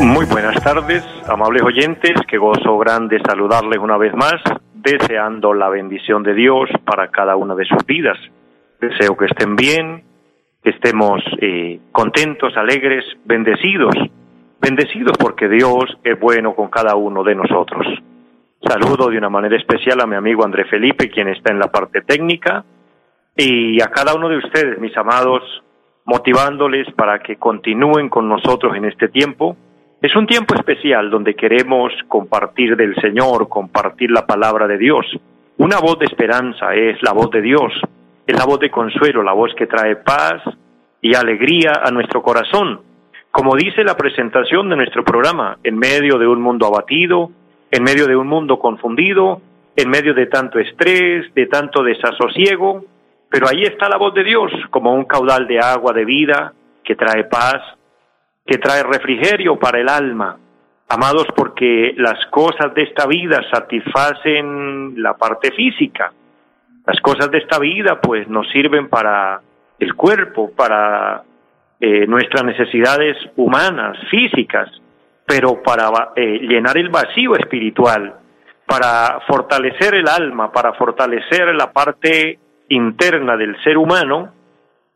Muy buenas tardes, amables oyentes, qué gozo grande saludarles una vez más, deseando la bendición de Dios para cada una de sus vidas. Deseo que estén bien, que estemos eh, contentos, alegres, bendecidos, bendecidos porque Dios es bueno con cada uno de nosotros. Saludo de una manera especial a mi amigo André Felipe, quien está en la parte técnica, y a cada uno de ustedes, mis amados motivándoles para que continúen con nosotros en este tiempo. Es un tiempo especial donde queremos compartir del Señor, compartir la palabra de Dios. Una voz de esperanza es la voz de Dios, es la voz de consuelo, la voz que trae paz y alegría a nuestro corazón. Como dice la presentación de nuestro programa, en medio de un mundo abatido, en medio de un mundo confundido, en medio de tanto estrés, de tanto desasosiego, pero ahí está la voz de Dios como un caudal de agua de vida que trae paz, que trae refrigerio para el alma. Amados, porque las cosas de esta vida satisfacen la parte física. Las cosas de esta vida pues nos sirven para el cuerpo, para eh, nuestras necesidades humanas, físicas, pero para eh, llenar el vacío espiritual, para fortalecer el alma, para fortalecer la parte interna del ser humano,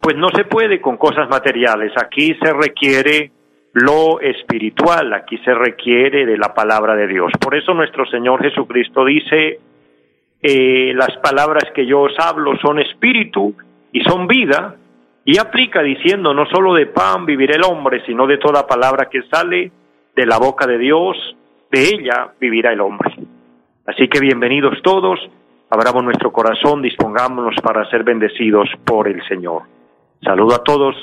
pues no se puede con cosas materiales. Aquí se requiere lo espiritual, aquí se requiere de la palabra de Dios. Por eso nuestro Señor Jesucristo dice, eh, las palabras que yo os hablo son espíritu y son vida, y aplica diciendo, no solo de pan vivirá el hombre, sino de toda palabra que sale de la boca de Dios, de ella vivirá el hombre. Así que bienvenidos todos abramos nuestro corazón, dispongámonos para ser bendecidos por el Señor. Saludo a todos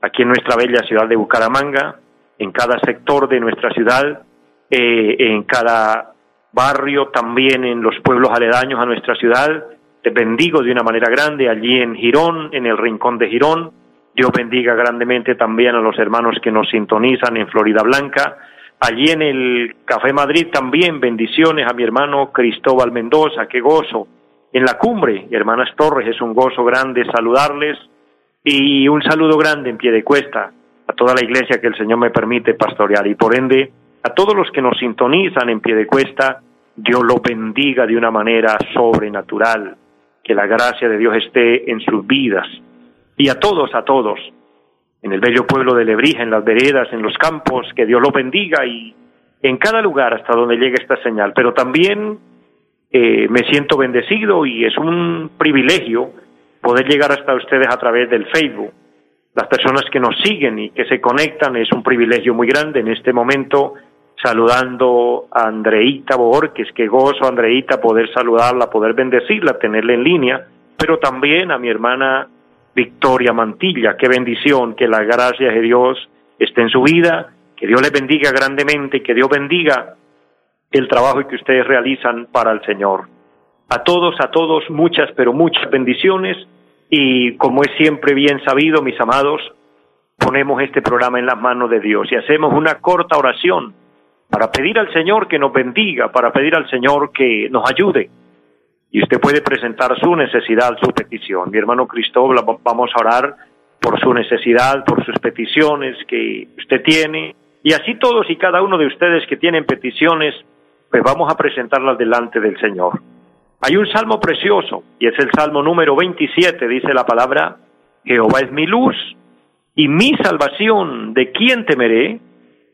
aquí en nuestra bella ciudad de Bucaramanga, en cada sector de nuestra ciudad, eh, en cada barrio, también en los pueblos aledaños a nuestra ciudad. Te bendigo de una manera grande allí en Girón, en el rincón de Girón. Dios bendiga grandemente también a los hermanos que nos sintonizan en Florida Blanca, Allí en el Café Madrid también bendiciones a mi hermano Cristóbal Mendoza, qué gozo. En la cumbre, hermanas Torres, es un gozo grande saludarles y un saludo grande en pie de cuesta a toda la iglesia que el Señor me permite pastorear. Y por ende a todos los que nos sintonizan en pie de cuesta, Dios lo bendiga de una manera sobrenatural, que la gracia de Dios esté en sus vidas. Y a todos, a todos en el bello pueblo de Lebrija, en las veredas, en los campos, que Dios lo bendiga y en cada lugar hasta donde llegue esta señal. Pero también eh, me siento bendecido y es un privilegio poder llegar hasta ustedes a través del Facebook. Las personas que nos siguen y que se conectan es un privilegio muy grande en este momento saludando a Andreita Borges, que gozo Andreita poder saludarla, poder bendecirla, tenerla en línea, pero también a mi hermana Victoria Mantilla. Qué bendición, que la gracia de Dios esté en su vida, que Dios le bendiga grandemente, que Dios bendiga el trabajo que ustedes realizan para el Señor. A todos, a todos, muchas, pero muchas bendiciones y como es siempre bien sabido, mis amados, ponemos este programa en las manos de Dios y hacemos una corta oración para pedir al Señor que nos bendiga, para pedir al Señor que nos ayude y usted puede presentar su necesidad, su petición. Mi hermano Cristóbal, vamos a orar por su necesidad, por sus peticiones que usted tiene, y así todos y cada uno de ustedes que tienen peticiones, pues vamos a presentarlas delante del Señor. Hay un salmo precioso, y es el salmo número 27, dice la palabra, Jehová es mi luz y mi salvación, ¿de quién temeré?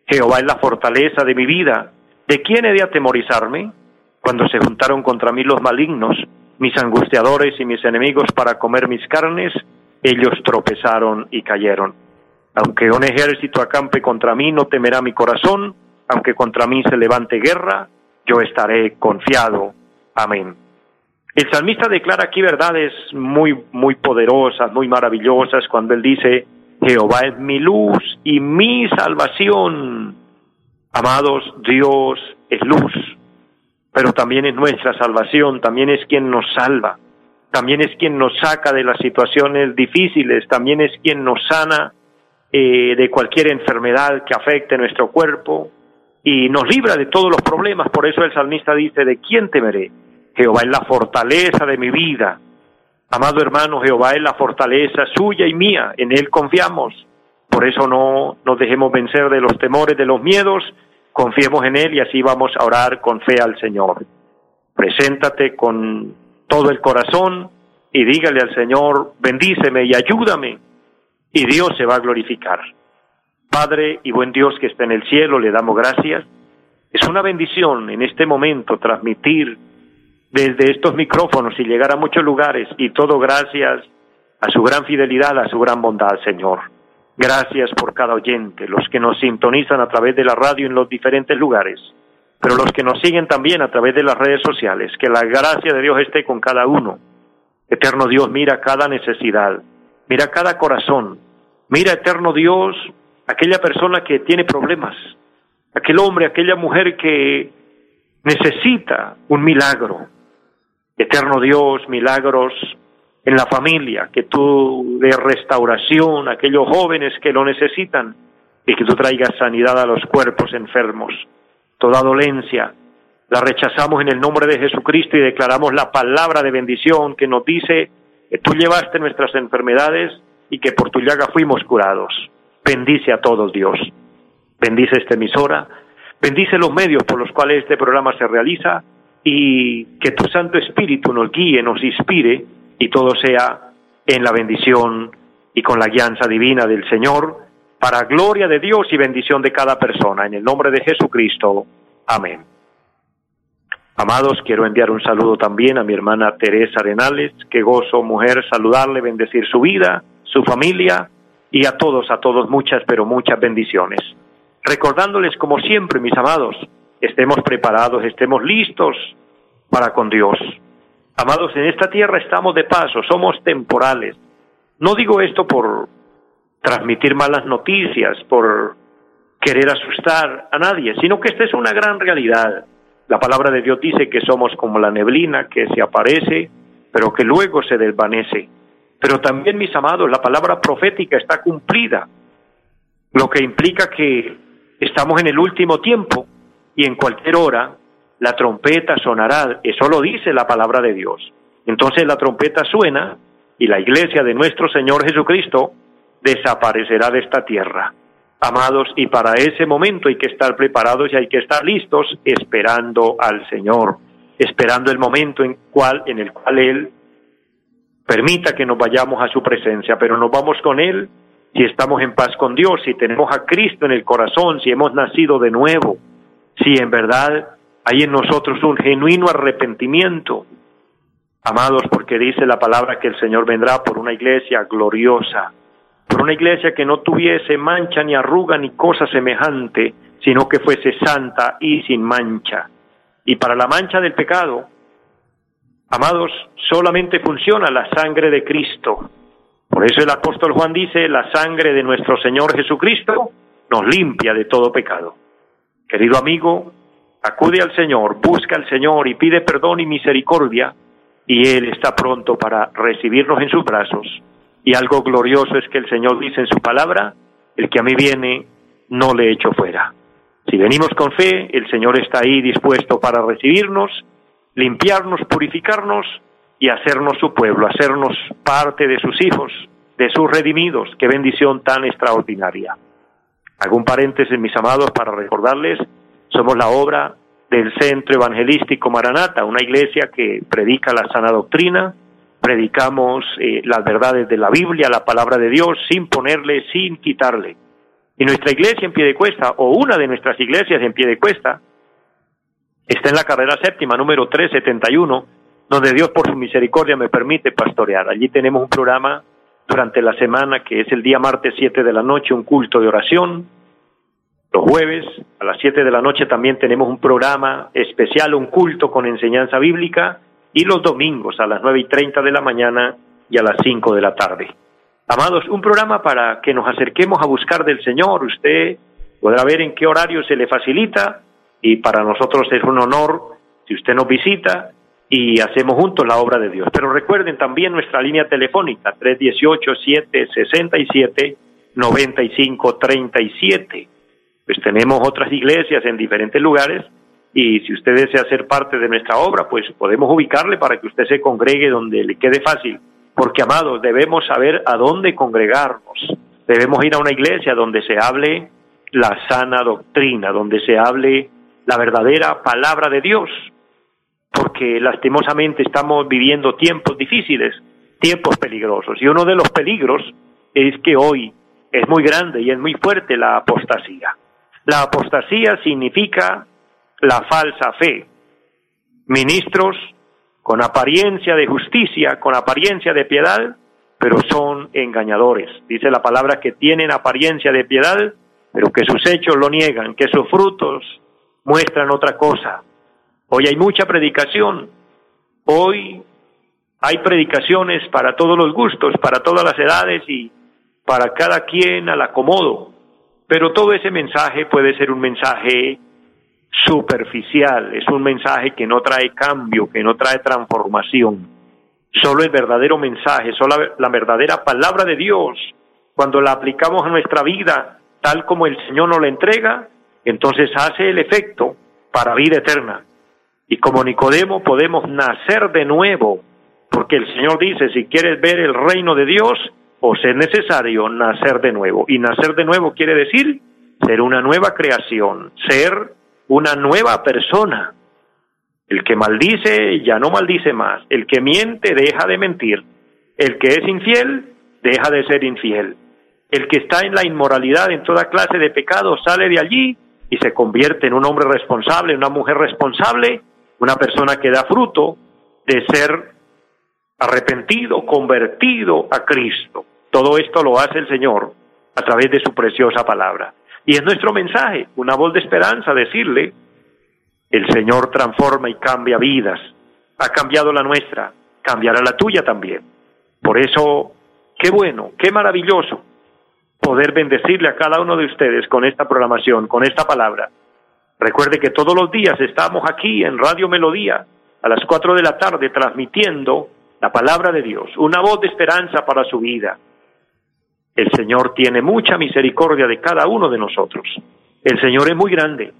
Jehová es la fortaleza de mi vida, ¿de quién he de atemorizarme? Cuando se juntaron contra mí los malignos, mis angustiadores y mis enemigos para comer mis carnes, ellos tropezaron y cayeron. Aunque un ejército acampe contra mí, no temerá mi corazón, aunque contra mí se levante guerra, yo estaré confiado. Amén. El salmista declara aquí verdades muy, muy poderosas, muy maravillosas, cuando él dice, Jehová es mi luz y mi salvación. Amados, Dios es luz, pero también es nuestra salvación, también es quien nos salva, también es quien nos saca de las situaciones difíciles, también es quien nos sana eh, de cualquier enfermedad que afecte nuestro cuerpo y nos libra de todos los problemas. Por eso el salmista dice, ¿de quién temeré? Jehová es la fortaleza de mi vida. Amado hermano, Jehová es la fortaleza suya y mía, en Él confiamos. Por eso no nos dejemos vencer de los temores, de los miedos, confiemos en Él y así vamos a orar con fe al Señor. Preséntate con todo el corazón y dígale al Señor, bendíceme y ayúdame, y Dios se va a glorificar. Padre y buen Dios que está en el cielo, le damos gracias. Es una bendición en este momento transmitir desde estos micrófonos y llegar a muchos lugares y todo gracias a su gran fidelidad, a su gran bondad, Señor. Gracias por cada oyente, los que nos sintonizan a través de la radio en los diferentes lugares, pero los que nos siguen también a través de las redes sociales. Que la gracia de Dios esté con cada uno. Eterno Dios, mira cada necesidad, mira cada corazón, mira, eterno Dios, aquella persona que tiene problemas, aquel hombre, aquella mujer que necesita un milagro. Eterno Dios, milagros en la familia, que tú de restauración a aquellos jóvenes que lo necesitan y que tú traigas sanidad a los cuerpos enfermos. Toda dolencia la rechazamos en el nombre de Jesucristo y declaramos la palabra de bendición que nos dice que tú llevaste nuestras enfermedades y que por tu llaga fuimos curados. Bendice a todos Dios. Bendice esta emisora, bendice los medios por los cuales este programa se realiza y que tu Santo Espíritu nos guíe, nos inspire y todo sea en la bendición y con la guianza divina del Señor, para gloria de Dios y bendición de cada persona. En el nombre de Jesucristo. Amén. Amados, quiero enviar un saludo también a mi hermana Teresa Arenales, que gozo, mujer, saludarle, bendecir su vida, su familia y a todos, a todos muchas, pero muchas bendiciones. Recordándoles, como siempre, mis amados, estemos preparados, estemos listos para con Dios. Amados, en esta tierra estamos de paso, somos temporales. No digo esto por transmitir malas noticias, por querer asustar a nadie, sino que esta es una gran realidad. La palabra de Dios dice que somos como la neblina que se aparece, pero que luego se desvanece. Pero también, mis amados, la palabra profética está cumplida, lo que implica que estamos en el último tiempo y en cualquier hora la trompeta sonará, eso lo dice la palabra de Dios. Entonces la trompeta suena y la iglesia de nuestro Señor Jesucristo desaparecerá de esta tierra. Amados, y para ese momento hay que estar preparados y hay que estar listos esperando al Señor, esperando el momento en, cual, en el cual Él permita que nos vayamos a su presencia, pero nos vamos con Él si estamos en paz con Dios, si tenemos a Cristo en el corazón, si hemos nacido de nuevo, si en verdad hay en nosotros un genuino arrepentimiento. Amados, porque dice la palabra que el Señor vendrá por una iglesia gloriosa, por una iglesia que no tuviese mancha ni arruga ni cosa semejante, sino que fuese santa y sin mancha. Y para la mancha del pecado, amados, solamente funciona la sangre de Cristo. Por eso el apóstol Juan dice, la sangre de nuestro Señor Jesucristo nos limpia de todo pecado. Querido amigo, acude al Señor, busca al Señor y pide perdón y misericordia, y Él está pronto para recibirnos en sus brazos. Y algo glorioso es que el Señor dice en su palabra, el que a mí viene, no le echo fuera. Si venimos con fe, el Señor está ahí dispuesto para recibirnos, limpiarnos, purificarnos y hacernos su pueblo, hacernos parte de sus hijos, de sus redimidos. Qué bendición tan extraordinaria. Hago paréntesis, mis amados, para recordarles somos la obra del Centro Evangelístico Maranata, una iglesia que predica la sana doctrina, predicamos eh, las verdades de la Biblia, la palabra de Dios, sin ponerle, sin quitarle. Y nuestra iglesia en pie de cuesta, o una de nuestras iglesias en pie de cuesta, está en la carrera séptima, número 371, donde Dios por su misericordia me permite pastorear. Allí tenemos un programa durante la semana que es el día martes 7 de la noche, un culto de oración, los jueves a las 7 de la noche también tenemos un programa especial, un culto con enseñanza bíblica y los domingos a las 9 y 30 de la mañana y a las 5 de la tarde. Amados, un programa para que nos acerquemos a buscar del Señor. Usted podrá ver en qué horario se le facilita y para nosotros es un honor si usted nos visita y hacemos juntos la obra de Dios. Pero recuerden también nuestra línea telefónica 318-767-9537. Pues tenemos otras iglesias en diferentes lugares y si usted desea ser parte de nuestra obra, pues podemos ubicarle para que usted se congregue donde le quede fácil. Porque, amados, debemos saber a dónde congregarnos. Debemos ir a una iglesia donde se hable la sana doctrina, donde se hable la verdadera palabra de Dios, porque lastimosamente estamos viviendo tiempos difíciles, tiempos peligrosos, y uno de los peligros es que hoy es muy grande y es muy fuerte la apostasía. La apostasía significa la falsa fe. Ministros con apariencia de justicia, con apariencia de piedad, pero son engañadores. Dice la palabra que tienen apariencia de piedad, pero que sus hechos lo niegan, que sus frutos muestran otra cosa. Hoy hay mucha predicación, hoy hay predicaciones para todos los gustos, para todas las edades y para cada quien al acomodo, pero todo ese mensaje puede ser un mensaje superficial, es un mensaje que no trae cambio, que no trae transformación. Solo el verdadero mensaje, solo la verdadera palabra de Dios, cuando la aplicamos a nuestra vida tal como el Señor nos la entrega, entonces hace el efecto para vida eterna. Y como Nicodemo podemos nacer de nuevo, porque el Señor dice, si quieres ver el reino de Dios, os es necesario nacer de nuevo. Y nacer de nuevo quiere decir ser una nueva creación, ser una nueva persona. El que maldice ya no maldice más. El que miente deja de mentir. El que es infiel deja de ser infiel. El que está en la inmoralidad, en toda clase de pecado, sale de allí y se convierte en un hombre responsable, una mujer responsable, una persona que da fruto de ser arrepentido, convertido a Cristo. Todo esto lo hace el Señor a través de su preciosa palabra. Y es nuestro mensaje, una voz de esperanza, decirle, el Señor transforma y cambia vidas. Ha cambiado la nuestra, cambiará la tuya también. Por eso, qué bueno, qué maravilloso poder bendecirle a cada uno de ustedes con esta programación, con esta palabra. Recuerde que todos los días estamos aquí en Radio Melodía a las cuatro de la tarde transmitiendo la palabra de Dios, una voz de esperanza para su vida. El Señor tiene mucha misericordia de cada uno de nosotros. El Señor es muy grande.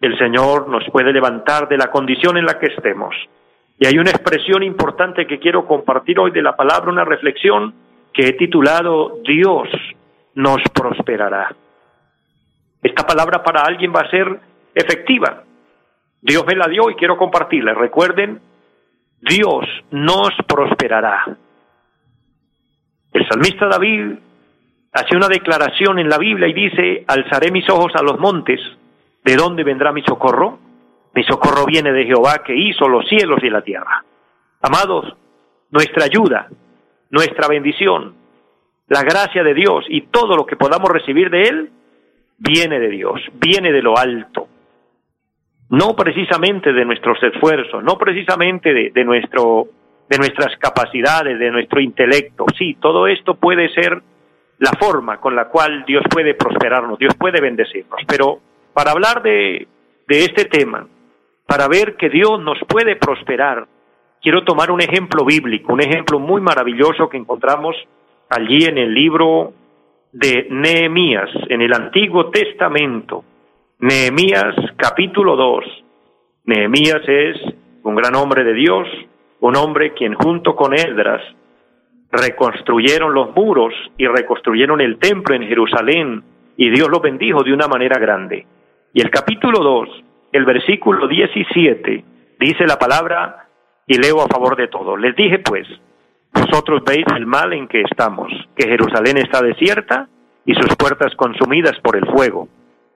El Señor nos puede levantar de la condición en la que estemos. Y hay una expresión importante que quiero compartir hoy de la palabra, una reflexión que he titulado Dios nos prosperará. Esta palabra para alguien va a ser efectiva. Dios me la dio y quiero compartirla. Recuerden, Dios nos prosperará. El salmista David hace una declaración en la Biblia y dice, alzaré mis ojos a los montes, ¿de dónde vendrá mi socorro? Mi socorro viene de Jehová que hizo los cielos y la tierra. Amados, nuestra ayuda, nuestra bendición, la gracia de Dios y todo lo que podamos recibir de Él viene de Dios, viene de lo alto. No precisamente de nuestros esfuerzos, no precisamente de, nuestro, de nuestras capacidades, de nuestro intelecto. Sí, todo esto puede ser la forma con la cual Dios puede prosperarnos, Dios puede bendecirnos. Pero para hablar de, de este tema, para ver que Dios nos puede prosperar, quiero tomar un ejemplo bíblico, un ejemplo muy maravilloso que encontramos allí en el libro de Nehemías, en el Antiguo Testamento. Nehemías capítulo 2. Nehemías es un gran hombre de Dios, un hombre quien junto con Esdras reconstruyeron los muros y reconstruyeron el templo en Jerusalén y Dios lo bendijo de una manera grande. Y el capítulo 2, el versículo 17, dice la palabra y leo a favor de todo. Les dije pues, vosotros veis el mal en que estamos, que Jerusalén está desierta y sus puertas consumidas por el fuego.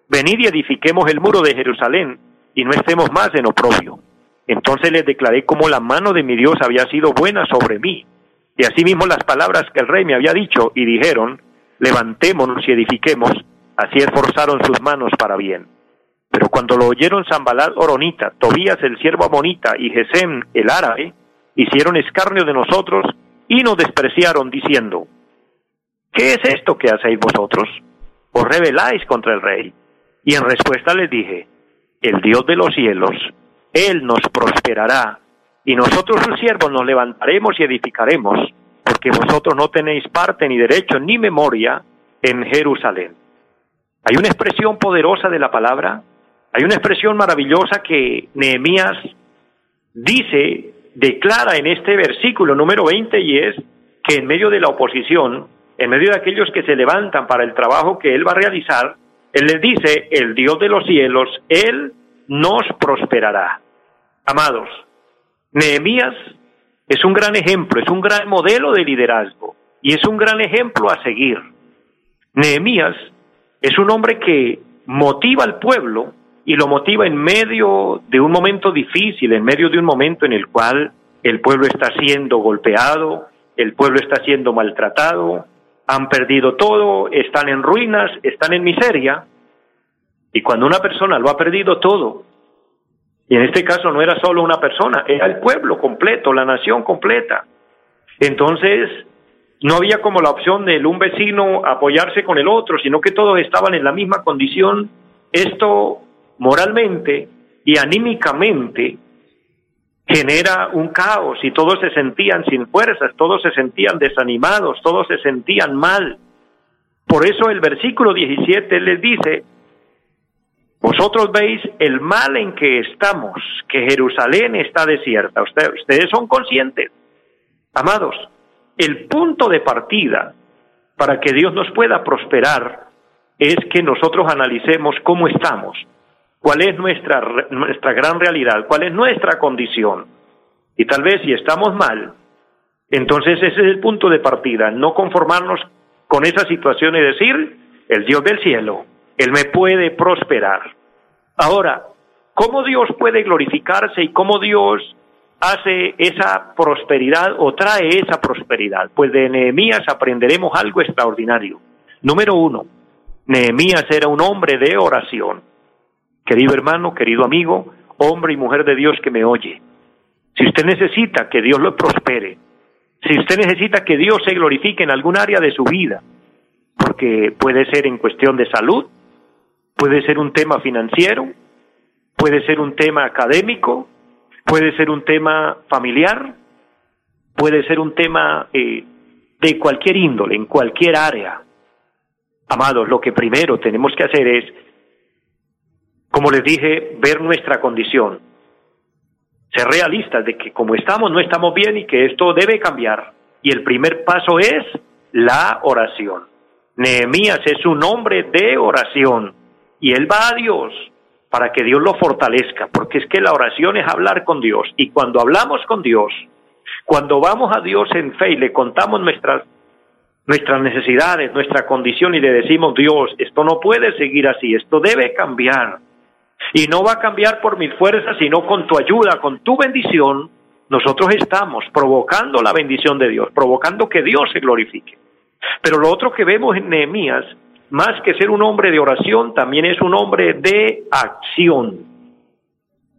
Venid y edifiquemos el muro de Jerusalén y no estemos más en oprobio. Entonces les declaré cómo la mano de mi Dios había sido buena sobre mí. Y asimismo las palabras que el rey me había dicho y dijeron, levantémonos y edifiquemos, así esforzaron sus manos para bien. Pero cuando lo oyeron Zambalat Oronita, Tobías el siervo amonita y Gesem el árabe, hicieron escarnio de nosotros y nos despreciaron diciendo, ¿qué es esto que hacéis vosotros? Os rebeláis contra el rey. Y en respuesta les dije, el Dios de los cielos, Él nos prosperará, y nosotros sus siervos nos levantaremos y edificaremos, porque vosotros no tenéis parte ni derecho ni memoria en Jerusalén. Hay una expresión poderosa de la palabra, hay una expresión maravillosa que Nehemías dice, declara en este versículo número 20 y es que en medio de la oposición, en medio de aquellos que se levantan para el trabajo que él va a realizar, él les dice, el Dios de los cielos, él nos prosperará. Amados, Nehemías es un gran ejemplo, es un gran modelo de liderazgo y es un gran ejemplo a seguir. Nehemías es un hombre que motiva al pueblo y lo motiva en medio de un momento difícil, en medio de un momento en el cual el pueblo está siendo golpeado, el pueblo está siendo maltratado, han perdido todo, están en ruinas, están en miseria. Y cuando una persona lo ha perdido todo, y en este caso no era solo una persona, era el pueblo completo, la nación completa. Entonces, no había como la opción de un vecino apoyarse con el otro, sino que todos estaban en la misma condición. Esto moralmente y anímicamente genera un caos y todos se sentían sin fuerzas, todos se sentían desanimados, todos se sentían mal. Por eso el versículo 17 les dice, vosotros veis el mal en que estamos, que Jerusalén está desierta. Ustedes, ustedes son conscientes. Amados, el punto de partida para que Dios nos pueda prosperar es que nosotros analicemos cómo estamos, cuál es nuestra, nuestra gran realidad, cuál es nuestra condición. Y tal vez si estamos mal, entonces ese es el punto de partida, no conformarnos con esa situación y decir, el Dios del cielo, Él me puede prosperar. Ahora, ¿cómo Dios puede glorificarse y cómo Dios hace esa prosperidad o trae esa prosperidad? Pues de Nehemías aprenderemos algo extraordinario. Número uno, Nehemías era un hombre de oración. Querido hermano, querido amigo, hombre y mujer de Dios que me oye, si usted necesita que Dios lo prospere, si usted necesita que Dios se glorifique en algún área de su vida, porque puede ser en cuestión de salud, puede ser un tema financiero, puede ser un tema académico, puede ser un tema familiar, puede ser un tema eh, de cualquier índole, en cualquier área. Amados, lo que primero tenemos que hacer es como les dije, ver nuestra condición, ser realistas de que como estamos no estamos bien y que esto debe cambiar. Y el primer paso es la oración. Nehemías es un hombre de oración y él va a Dios para que Dios lo fortalezca, porque es que la oración es hablar con Dios y cuando hablamos con Dios, cuando vamos a Dios en fe y le contamos nuestras nuestras necesidades, nuestra condición y le decimos, Dios, esto no puede seguir así, esto debe cambiar. Y no va a cambiar por mis fuerzas, sino con tu ayuda, con tu bendición. Nosotros estamos provocando la bendición de Dios, provocando que Dios se glorifique. Pero lo otro que vemos en Nehemías, más que ser un hombre de oración, también es un hombre de acción.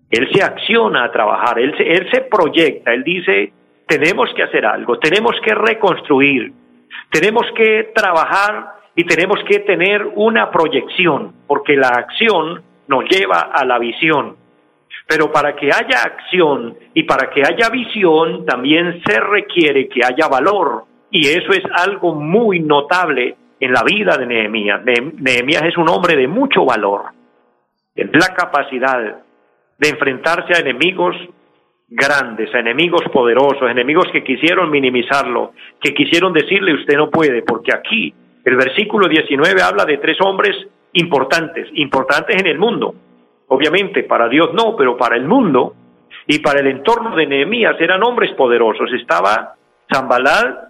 Él se acciona a trabajar, él se, él se proyecta, él dice, tenemos que hacer algo, tenemos que reconstruir, tenemos que trabajar y tenemos que tener una proyección, porque la acción nos lleva a la visión. Pero para que haya acción y para que haya visión también se requiere que haya valor. Y eso es algo muy notable en la vida de Nehemías. Nehemías es un hombre de mucho valor. Es la capacidad de enfrentarse a enemigos grandes, a enemigos poderosos, enemigos que quisieron minimizarlo, que quisieron decirle usted no puede, porque aquí el versículo 19 habla de tres hombres importantes, importantes en el mundo. Obviamente, para Dios no, pero para el mundo y para el entorno de Nehemías eran hombres poderosos. Estaba Zambalal,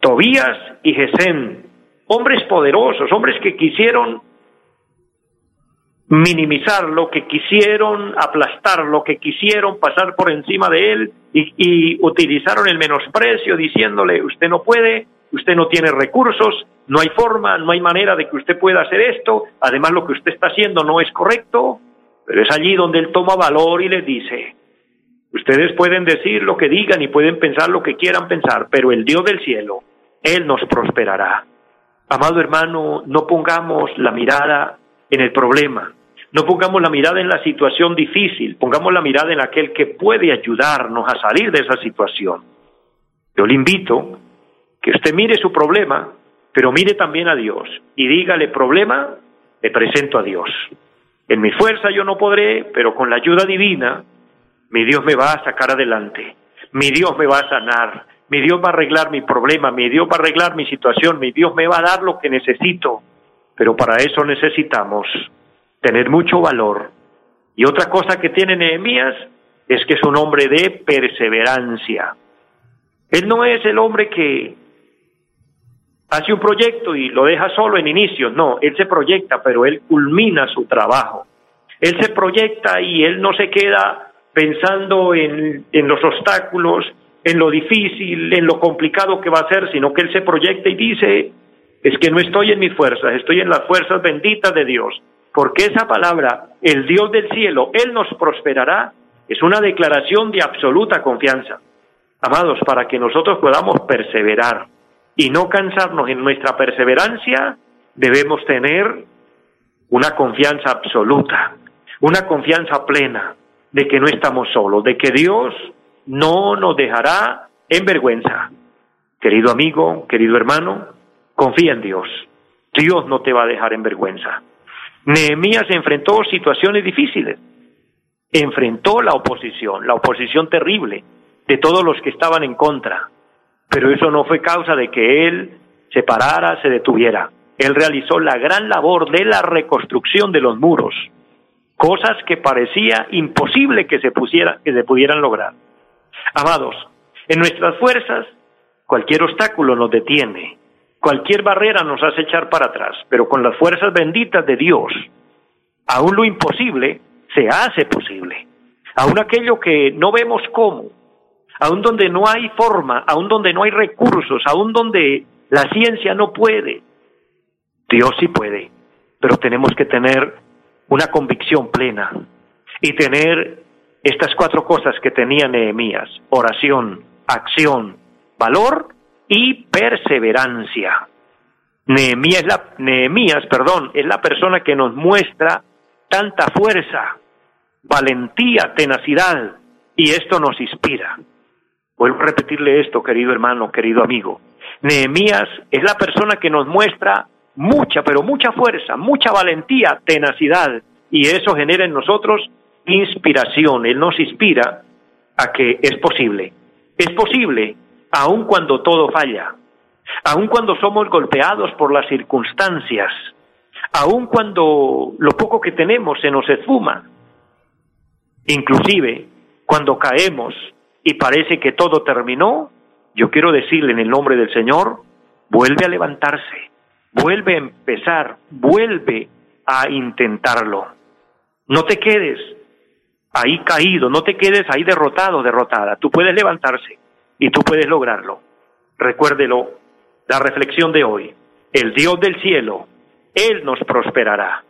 Tobías y Gesén, hombres poderosos, hombres que quisieron minimizarlo, que quisieron aplastarlo, que quisieron pasar por encima de él y utilizaron el menosprecio diciéndole, usted no puede, usted no tiene recursos, no hay forma, no hay manera de que usted pueda hacer esto, además lo que usted está haciendo no es correcto, pero es allí donde él toma valor y le dice, ustedes pueden decir lo que digan y pueden pensar lo que quieran pensar, pero el Dios del cielo, Él nos prosperará. Amado hermano, no pongamos la mirada en el problema. No pongamos la mirada en la situación difícil, pongamos la mirada en aquel que puede ayudarnos a salir de esa situación. Yo le invito que usted mire su problema, pero mire también a Dios y dígale, problema, le presento a Dios. En mi fuerza yo no podré, pero con la ayuda divina, mi Dios me va a sacar adelante, mi Dios me va a sanar, mi Dios va a arreglar mi problema, mi Dios va a arreglar mi situación, mi Dios me va a dar lo que necesito. Pero para eso necesitamos tener mucho valor. Y otra cosa que tiene Nehemías es que es un hombre de perseverancia. Él no es el hombre que hace un proyecto y lo deja solo en inicio, no, él se proyecta, pero él culmina su trabajo. Él se proyecta y él no se queda pensando en, en los obstáculos, en lo difícil, en lo complicado que va a ser, sino que él se proyecta y dice, es que no estoy en mis fuerzas, estoy en las fuerzas benditas de Dios, porque esa palabra, el Dios del cielo, Él nos prosperará, es una declaración de absoluta confianza. Amados, para que nosotros podamos perseverar, y no cansarnos en nuestra perseverancia, debemos tener una confianza absoluta, una confianza plena de que no estamos solos, de que Dios no nos dejará en vergüenza. Querido amigo, querido hermano, confía en Dios. Dios no te va a dejar en vergüenza. Nehemías enfrentó situaciones difíciles. Enfrentó la oposición, la oposición terrible de todos los que estaban en contra pero eso no fue causa de que él se parara, se detuviera. Él realizó la gran labor de la reconstrucción de los muros, cosas que parecía imposible que se, que se pudieran lograr. Amados, en nuestras fuerzas cualquier obstáculo nos detiene, cualquier barrera nos hace echar para atrás, pero con las fuerzas benditas de Dios, aún lo imposible se hace posible. Aún aquello que no vemos cómo, aún donde no hay forma, aún donde no hay recursos, aún donde la ciencia no puede. Dios sí puede, pero tenemos que tener una convicción plena y tener estas cuatro cosas que tenía Nehemías, oración, acción, valor y perseverancia. Nehemías, perdón, es la persona que nos muestra tanta fuerza, valentía, tenacidad, y esto nos inspira. Vuelvo a repetirle esto, querido hermano, querido amigo. Nehemías es la persona que nos muestra mucha, pero mucha fuerza, mucha valentía, tenacidad, y eso genera en nosotros inspiración. Él nos inspira a que es posible. Es posible, aun cuando todo falla, aun cuando somos golpeados por las circunstancias, aun cuando lo poco que tenemos se nos esfuma, inclusive cuando caemos y parece que todo terminó, yo quiero decirle en el nombre del Señor, vuelve a levantarse, vuelve a empezar, vuelve a intentarlo. No te quedes ahí caído, no te quedes ahí derrotado, derrotada. Tú puedes levantarse y tú puedes lograrlo. Recuérdelo, la reflexión de hoy. El Dios del cielo, Él nos prosperará.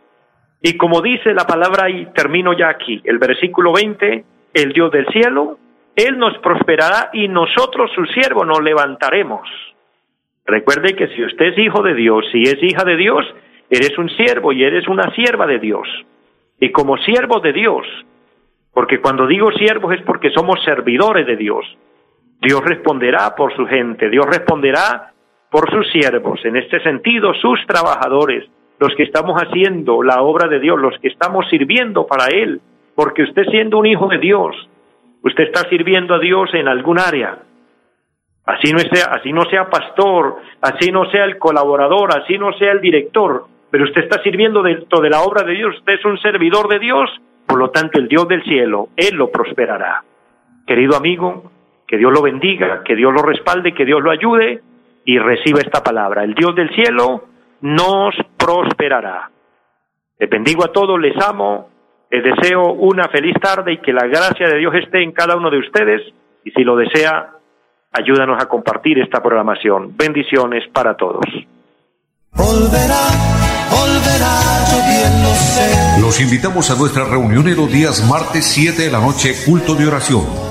Y como dice la palabra, y termino ya aquí, el versículo 20, el Dios del cielo él nos prosperará y nosotros, su siervo, nos levantaremos. Recuerde que si usted es hijo de Dios, si es hija de Dios, eres un siervo y eres una sierva de Dios. Y como siervo de Dios, porque cuando digo siervos es porque somos servidores de Dios. Dios responderá por su gente, Dios responderá por sus siervos, en este sentido sus trabajadores, los que estamos haciendo la obra de Dios, los que estamos sirviendo para Él, porque usted siendo un hijo de Dios, Usted está sirviendo a Dios en algún área. Así no sea, así no sea pastor, así no sea el colaborador, así no sea el director, pero usted está sirviendo dentro de la obra de Dios, usted es un servidor de Dios, por lo tanto el Dios del cielo, Él lo prosperará. Querido amigo, que Dios lo bendiga, que Dios lo respalde, que Dios lo ayude y reciba esta palabra. El Dios del cielo nos prosperará. Les bendigo a todos, les amo, les deseo una feliz tarde y que la gracia de Dios esté en cada uno de ustedes y si lo desea, ayúdanos a compartir esta programación. Bendiciones para todos. Los invitamos a nuestra reunión en los días martes 7 de la noche, culto de oración,